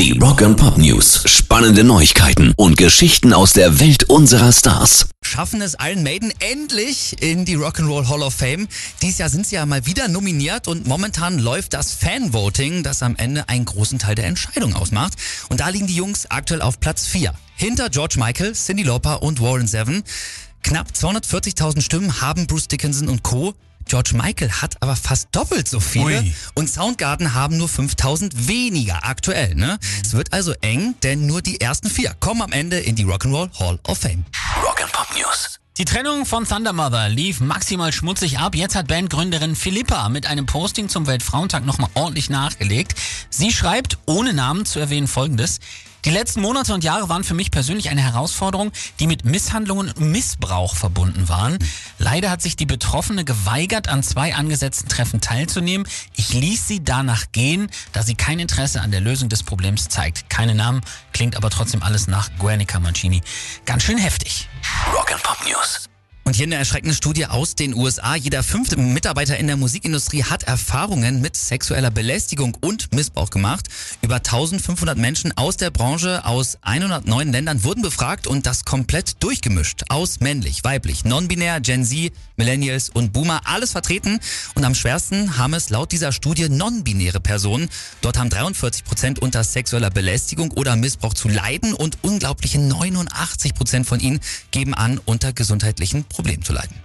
Die Rock and Pop News. Spannende Neuigkeiten und Geschichten aus der Welt unserer Stars. Schaffen es Iron Maiden endlich in die Rock'n'Roll Hall of Fame. Dieses Jahr sind sie ja mal wieder nominiert und momentan läuft das Fanvoting, das am Ende einen großen Teil der Entscheidung ausmacht. Und da liegen die Jungs aktuell auf Platz 4. Hinter George Michael, Cindy Lauper und Warren Zevon. Knapp 240.000 Stimmen haben Bruce Dickinson und Co. George Michael hat aber fast doppelt so viele Ui. und Soundgarden haben nur 5000 weniger aktuell. Ne? Es wird also eng, denn nur die ersten vier kommen am Ende in die Rock'n'Roll Hall of Fame. Rock and Pop News. Die Trennung von Thunder Mother lief maximal schmutzig ab. Jetzt hat Bandgründerin Philippa mit einem Posting zum Weltfrauentag nochmal ordentlich nachgelegt. Sie schreibt, ohne Namen zu erwähnen, folgendes. Die letzten Monate und Jahre waren für mich persönlich eine Herausforderung, die mit Misshandlungen und Missbrauch verbunden waren. Leider hat sich die Betroffene geweigert, an zwei angesetzten Treffen teilzunehmen. Ich ließ sie danach gehen, da sie kein Interesse an der Lösung des Problems zeigt. Keine Namen, klingt aber trotzdem alles nach Guernica Mancini. Ganz schön heftig. Rock and Pop News. Und hier eine erschreckende Studie aus den USA. Jeder fünfte Mitarbeiter in der Musikindustrie hat Erfahrungen mit sexueller Belästigung und Missbrauch gemacht. Über 1500 Menschen aus der Branche aus 109 Ländern wurden befragt und das komplett durchgemischt. Aus männlich, weiblich, non-binär, Gen Z, Millennials und Boomer, alles vertreten. Und am schwersten haben es laut dieser Studie non-binäre Personen. Dort haben 43 Prozent unter sexueller Belästigung oder Missbrauch zu leiden und unglaubliche 89 Prozent von ihnen geben an, unter gesundheitlichen Problemen zu leiden.